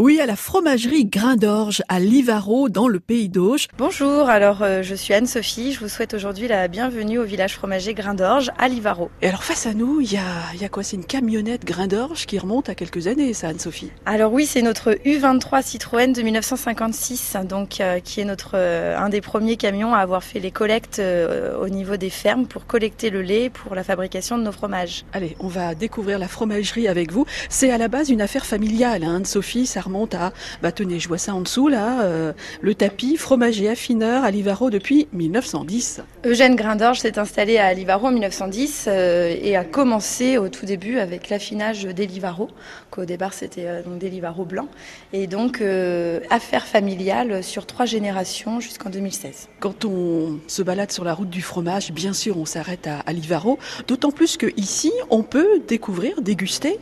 Oui, à la fromagerie Grain d'Orge à Livaro dans le pays d'Auge. Bonjour, alors euh, je suis Anne-Sophie, je vous souhaite aujourd'hui la bienvenue au village fromager Grain d'Orge à Livaro. Et alors face à nous, il y a, il y a quoi? C'est une camionnette Grain d'Orge qui remonte à quelques années, ça Anne-Sophie Alors oui, c'est notre U23 Citroën de 1956, donc euh, qui est notre euh, un des premiers camions à avoir fait les collectes au niveau des fermes pour collecter le lait pour la fabrication de nos fromages. Allez, on va découvrir la fromagerie avec vous. C'est à la base une affaire familiale, hein, Anne-Sophie, ça remonte à, bah tenez, je vois ça en dessous là, euh, le tapis fromager affineur à Livaro depuis 1910. Eugène Grain d'Orge s'est installé à Livaro en 1910 euh, et a commencé au tout début avec l'affinage des Livaro, qu'au départ c'était euh, donc des Livaro blancs, et donc affaire familiale sur trois générations jusqu'en 2016. Quand on se balade sur la route du fromage, bien sûr, on s'arrête à, à Livaro, d'autant plus que ici, on peut découvrir, déguster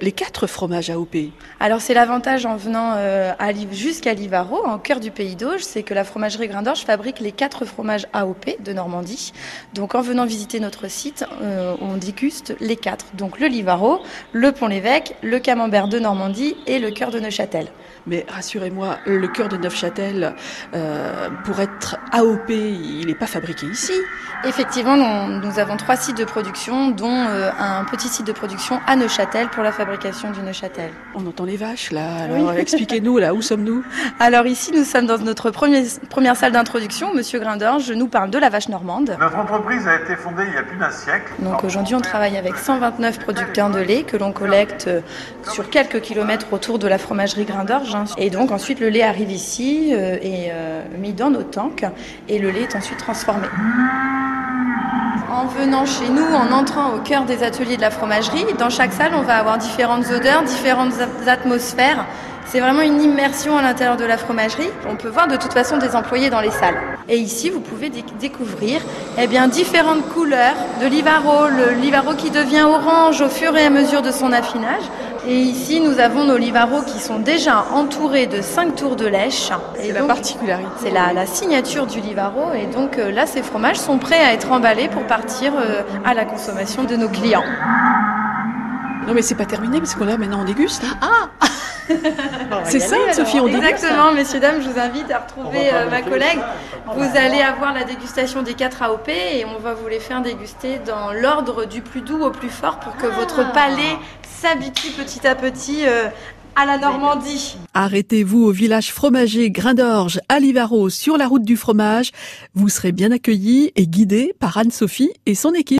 les quatre fromages AOP. Alors c'est l'avantage en venant euh, à jusqu'à Livaro, en cœur du pays d'Auge, c'est que la fromagerie Grain d'Orge fabrique les quatre fromages AOP de Normandie. Donc en venant visiter notre site, euh, on déguste les quatre. Donc le Livaro, le Pont-l'Évêque, le Camembert de Normandie et le cœur de Neuchâtel. Mais rassurez-moi, le cœur de Neufchâtel, euh, pour être AOP, il n'est pas fabriqué ici. Effectivement, nous, nous avons trois sites de production, dont euh, un petit site de production à Neuchâtel pour la fabrication du Neuchâtel. On entend les vaches là. Alors expliquez-nous là, où sommes-nous? Alors ici, nous sommes dans notre premier- première salle d'introduction. Monsieur Grindorge nous parle de la vache normande. Notre entreprise a été fondée il y a plus d'un siècle. Donc aujourd'hui, on travaille avec 129 producteurs de lait que l'on collecte euh, sur quelques kilomètres autour de la fromagerie Grain d'Orge. hein. Et donc ensuite, le lait arrive ici euh, et euh, mis dans nos tanks et le lait est ensuite transformé. En venant chez nous, en entrant au cœur des ateliers de la fromagerie, dans chaque salle, on va avoir différentes odeurs, différentes atmosphères. C'est vraiment une immersion à l'intérieur de la fromagerie. On peut voir de toute façon des employés dans les salles. Et ici, vous pouvez dé- découvrir eh bien, différentes couleurs de l'Ivaro, le l'Ivaro qui devient orange au fur et à mesure de son affinage. Et ici, nous avons nos Livaro qui sont déjà entourés de 5 tours de lèche. Et C'est la particularité. c'est la, la signature du Livaro et donc euh, là ces fromages sont prêts à être emballés pour partir euh, à la consommation de nos clients. Non mais c'est pas terminé parce qu'on là maintenant on déguste. hein. Ah C'est ça, Sophie, on. Exactement, messieurs, dames, je vous invite à retrouver euh, ma collègue. Vous allez avoir la dégustation des 4 AOP et on va vous les faire déguster dans l'ordre du plus doux au plus fort pour que votre palais s'habitue petit à petit euh, à la Normandie. Arrêtez-vous au village fromager Grain d'Orge à Livaro sur la route du fromage. Vous serez bien accueillis et guidés par Anne-Sophie et son équipe.